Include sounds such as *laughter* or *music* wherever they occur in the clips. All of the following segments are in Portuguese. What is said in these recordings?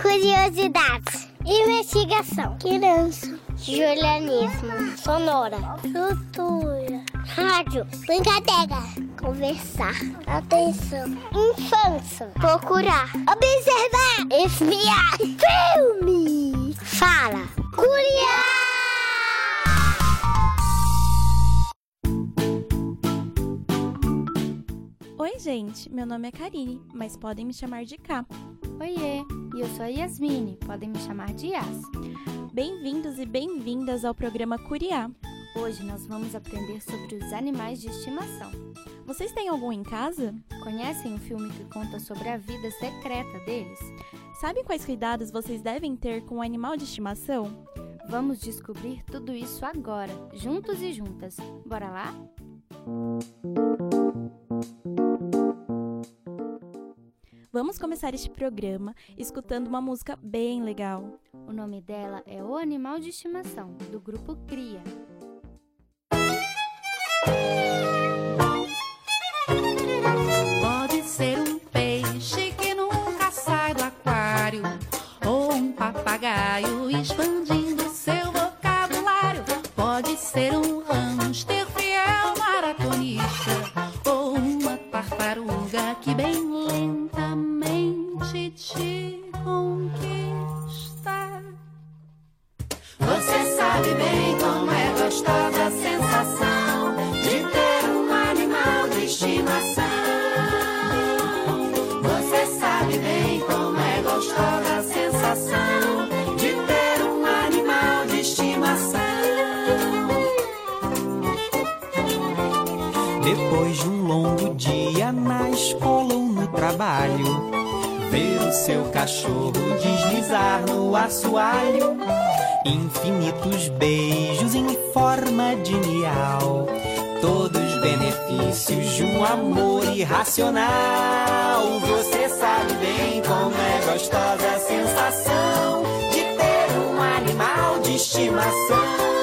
Curiosidades. Investigação. Criança. Julianismo. Sonora. Cultura. Rádio. Brincadeira. Conversar. Atenção. Infância. Procurar. Observar. Espiar. Filme. Fala. Curiar. Oi, gente. Meu nome é Karine, mas podem me chamar de K. Oiê, e eu sou a Yasmine, podem me chamar de Yas. Bem-vindos e bem-vindas ao programa Curiá. Hoje nós vamos aprender sobre os animais de estimação. Vocês têm algum em casa? Conhecem o filme que conta sobre a vida secreta deles? Sabem quais cuidados vocês devem ter com o animal de estimação? Vamos descobrir tudo isso agora, juntos e juntas. Bora lá? Vamos começar este programa escutando uma música bem legal. O nome dela é O Animal de Estimação, do grupo Cria. Trabalho, ver o seu cachorro deslizar no assoalho. Infinitos beijos em forma de miau. Todos benefícios de um amor irracional. Você sabe bem como é gostosa a sensação de ter um animal de estimação.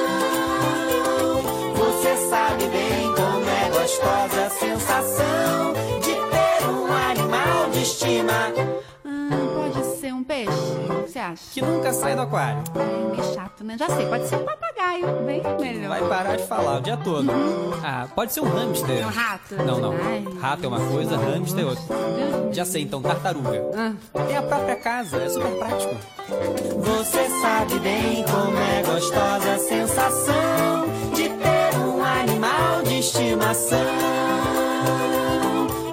O que nunca sai do aquário. É meio chato, né? Já sei, pode ser um papagaio, bem melhor. Vai parar de falar o dia todo. Ah, pode ser um hamster. É um rato? Não, não. Ai. Rato é uma coisa, hamster é outra. Deus Já sei, então, tartaruga. Ah. Tem a própria casa, é super prático. Você sabe bem como é gostosa a sensação de ter um animal de estimação.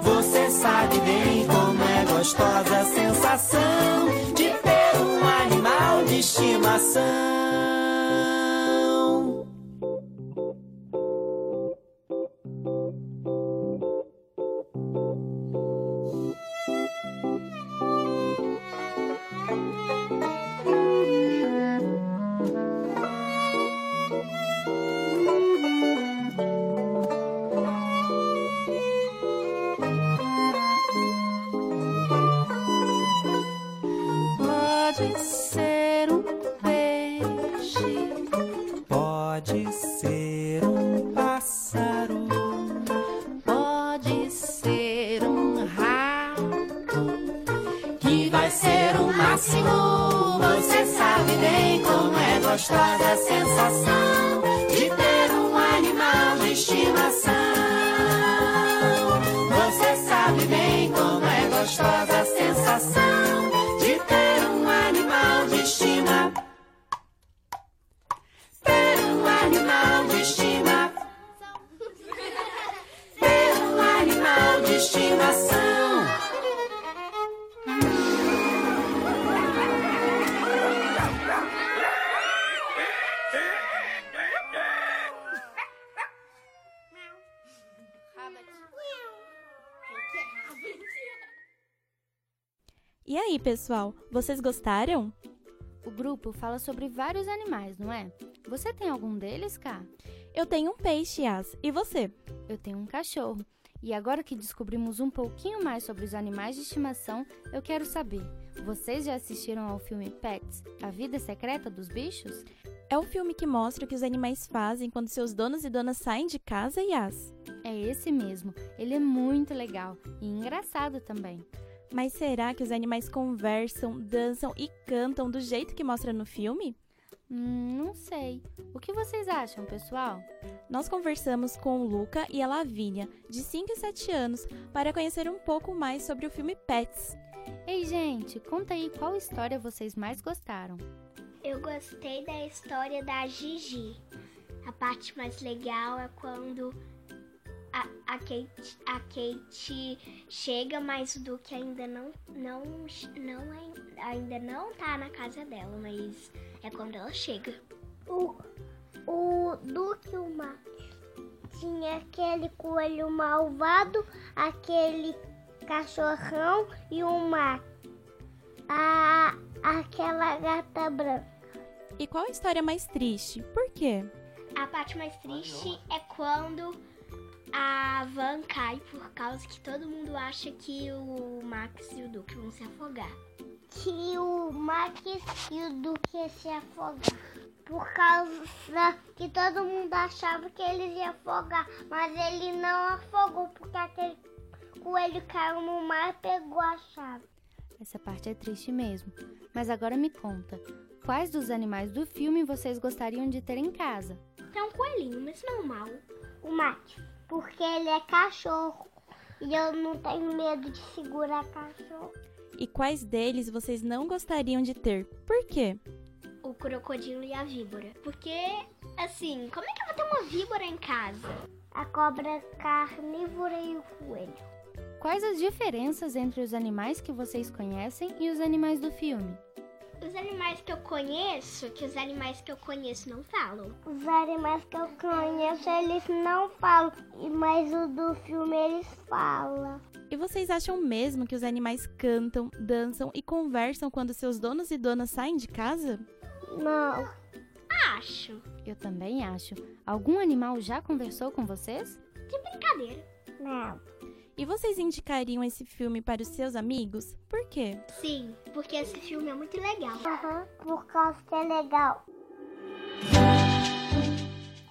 Você sabe bem como é gostosa a sensação de Pode ser um pássaro. pode ser um rato, que vai ser o máximo. Você sabe bem como é gostosa a sensação de ter um animal de estimação. Você sabe bem como é gostosa *laughs* E aí, pessoal, vocês gostaram? O grupo fala sobre vários animais, não é? Você tem algum deles, Cá? Eu tenho um peixe, Yas. E você? Eu tenho um cachorro. E agora que descobrimos um pouquinho mais sobre os animais de estimação, eu quero saber: vocês já assistiram ao filme Pets A Vida Secreta dos Bichos? É um filme que mostra o que os animais fazem quando seus donos e donas saem de casa, Yas. É esse mesmo. Ele é muito legal e engraçado também. Mas será que os animais conversam, dançam e cantam do jeito que mostra no filme? Hum, não sei. O que vocês acham, pessoal? Nós conversamos com o Luca e a Lavínia, de 5 e 7 anos, para conhecer um pouco mais sobre o filme Pets. Ei, gente, conta aí qual história vocês mais gostaram. Eu gostei da história da Gigi. A parte mais legal é quando a, a, Kate, a Kate chega, mas o Duque ainda não, não, não ainda não tá na casa dela, mas é quando ela chega. O, o Duque e o Max tinha aquele coelho malvado, aquele cachorrão e o Max. A, aquela gata branca. E qual a história mais triste? Por quê? A parte mais triste é quando a van cai por causa que todo mundo acha que o Max e o Duque vão se afogar. Que o Max e o Duque iam se afogar. Por causa que todo mundo achava que eles iam afogar, mas ele não afogou porque aquele coelho caiu no mar e pegou a chave. Essa parte é triste mesmo. Mas agora me conta, quais dos animais do filme vocês gostariam de ter em casa? É um coelhinho, mas normal. O Max, porque ele é cachorro e eu não tenho medo de segurar cachorro. E quais deles vocês não gostariam de ter? Por quê? O crocodilo e a víbora. Porque, assim, como é que eu vou ter uma víbora em casa? A cobra carnívora e o coelho. Quais as diferenças entre os animais que vocês conhecem e os animais do filme? Os animais que eu conheço, que os animais que eu conheço não falam. Os animais que eu conheço, eles não falam, mas o do filme eles falam. E vocês acham mesmo que os animais cantam, dançam e conversam quando seus donos e donas saem de casa? Não. Acho. Eu também acho. Algum animal já conversou com vocês? De brincadeira. Não. E vocês indicariam esse filme para os seus amigos? Por quê? Sim, porque esse filme é muito legal. Aham, uhum, por causa que é legal.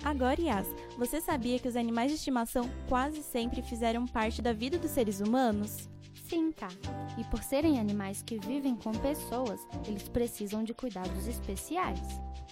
Agora, Yas, você sabia que os animais de estimação quase sempre fizeram parte da vida dos seres humanos? Sim, tá. E por serem animais que vivem com pessoas, eles precisam de cuidados especiais.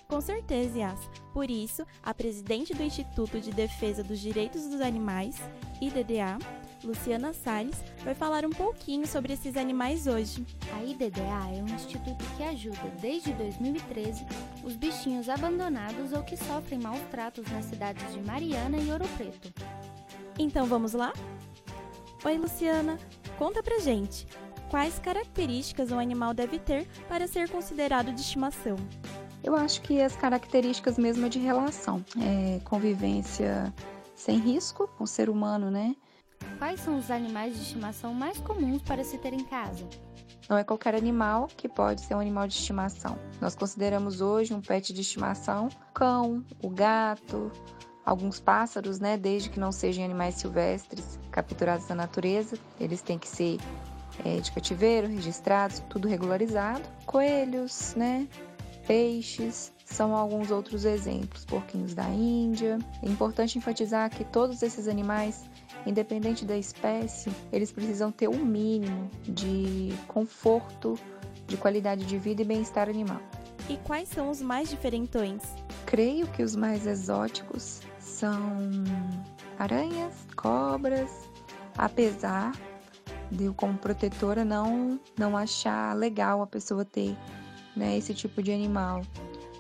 Com certeza, Yas. Por isso, a presidente do Instituto de Defesa dos Direitos dos Animais, IDDA, Luciana Salles, vai falar um pouquinho sobre esses animais hoje. A IDDA é um instituto que ajuda, desde 2013, os bichinhos abandonados ou que sofrem maus tratos nas cidades de Mariana e Ouro Preto. Então vamos lá? Oi, Luciana, conta pra gente. Quais características um animal deve ter para ser considerado de estimação? Eu acho que as características mesmo é de relação, é convivência sem risco com o ser humano, né? Quais são os animais de estimação mais comuns para se ter em casa? Não é qualquer animal que pode ser um animal de estimação. Nós consideramos hoje um pet de estimação o cão, o gato, alguns pássaros, né, desde que não sejam animais silvestres capturados da natureza, eles têm que ser é, de cativeiro, registrados, tudo regularizado. Coelhos, né, peixes, são alguns outros exemplos, porquinhos da Índia. É importante enfatizar que todos esses animais independente da espécie, eles precisam ter o um mínimo de conforto, de qualidade de vida e bem-estar animal. E quais são os mais diferentões? Creio que os mais exóticos são aranhas, cobras, apesar de eu como protetora não não achar legal a pessoa ter né, esse tipo de animal.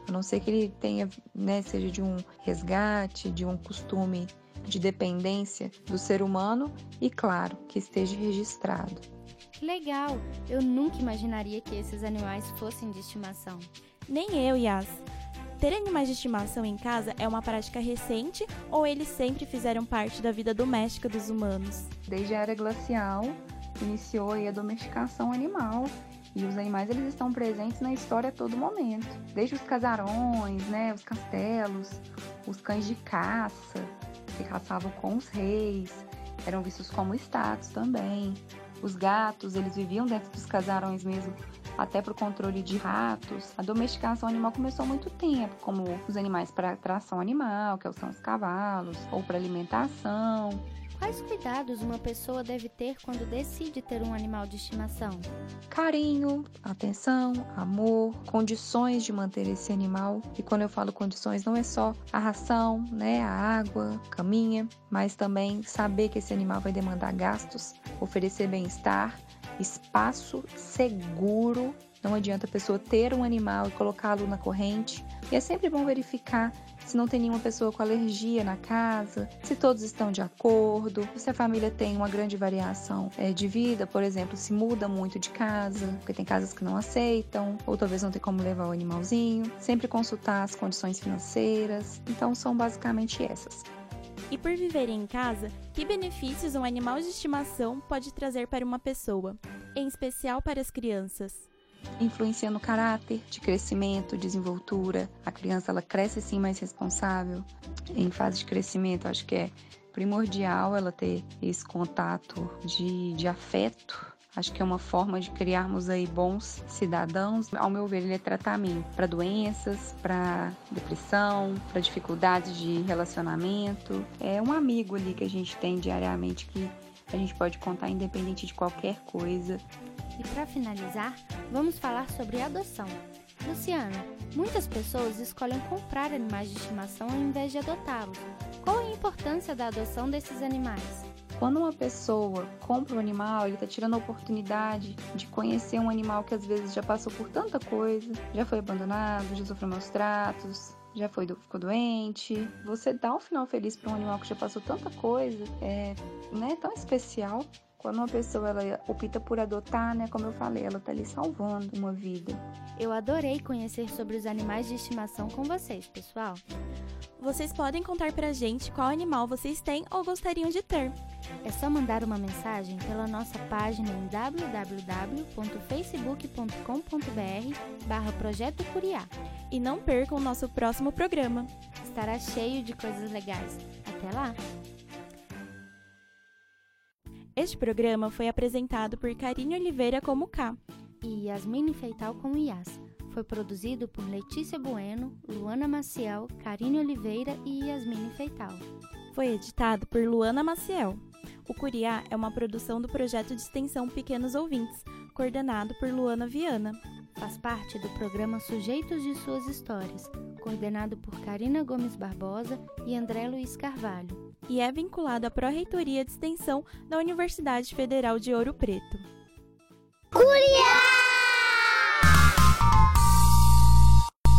A não ser que ele tenha, né, seja de um resgate, de um costume de dependência do ser humano e, claro, que esteja registrado. Legal! Eu nunca imaginaria que esses animais fossem de estimação. Nem eu, Yas. Ter animais de estimação em casa é uma prática recente ou eles sempre fizeram parte da vida doméstica dos humanos? Desde a era glacial, iniciou a domesticação animal e os animais eles estão presentes na história a todo momento. Desde os casarões, né, os castelos, os cães de caça, que caçavam com os reis, eram vistos como status também. Os gatos, eles viviam dentro dos casarões mesmo, até para o controle de ratos. A domesticação animal começou há muito tempo, como os animais para tração animal, que são os cavalos, ou para alimentação. Quais cuidados uma pessoa deve ter quando decide ter um animal de estimação? Carinho, atenção, amor, condições de manter esse animal. E quando eu falo condições, não é só a ração, né, a água, caminha, mas também saber que esse animal vai demandar gastos, oferecer bem-estar, espaço seguro não adianta a pessoa ter um animal e colocá-lo na corrente. E é sempre bom verificar se não tem nenhuma pessoa com alergia na casa, se todos estão de acordo, se a família tem uma grande variação é, de vida, por exemplo, se muda muito de casa, porque tem casas que não aceitam, ou talvez não tem como levar o animalzinho. Sempre consultar as condições financeiras. Então, são basicamente essas. E por viver em casa, que benefícios um animal de estimação pode trazer para uma pessoa, em especial para as crianças? Influencia no caráter de crescimento, desenvoltura. A criança ela cresce sim mais responsável. Em fase de crescimento, acho que é primordial ela ter esse contato de, de afeto. Acho que é uma forma de criarmos aí bons cidadãos. Ao meu ver, ele é tratamento para doenças, para depressão, para dificuldades de relacionamento. É um amigo ali que a gente tem diariamente que a gente pode contar independente de qualquer coisa. E para finalizar, vamos falar sobre adoção. Luciana, muitas pessoas escolhem comprar animais de estimação ao invés de adotá-los. Qual a importância da adoção desses animais? Quando uma pessoa compra um animal, ele está tirando a oportunidade de conhecer um animal que às vezes já passou por tanta coisa, já foi abandonado, já sofreu maus tratos, já foi ficou doente. Você dá um final feliz para um animal que já passou tanta coisa, é né, tão especial. Quando uma pessoa ela opta por adotar, né, como eu falei, ela está ali salvando uma vida. Eu adorei conhecer sobre os animais de estimação com vocês, pessoal. Vocês podem contar pra gente qual animal vocês têm ou gostariam de ter. É só mandar uma mensagem pela nossa página em www.facebook.com.br barra Projeto Curiá. E não percam o nosso próximo programa. Estará cheio de coisas legais. Até lá! Este programa foi apresentado por Karine Oliveira como K e Yasmine Feital como Yas. Foi produzido por Letícia Bueno, Luana Maciel, Karine Oliveira e Yasmine Feital. Foi editado por Luana Maciel. O Curiá é uma produção do projeto de extensão Pequenos Ouvintes, coordenado por Luana Viana. Faz parte do programa Sujeitos de Suas Histórias, coordenado por Karina Gomes Barbosa e André Luiz Carvalho. E é vinculado à Pró-Reitoria de Extensão da Universidade Federal de Ouro Preto. Curiá!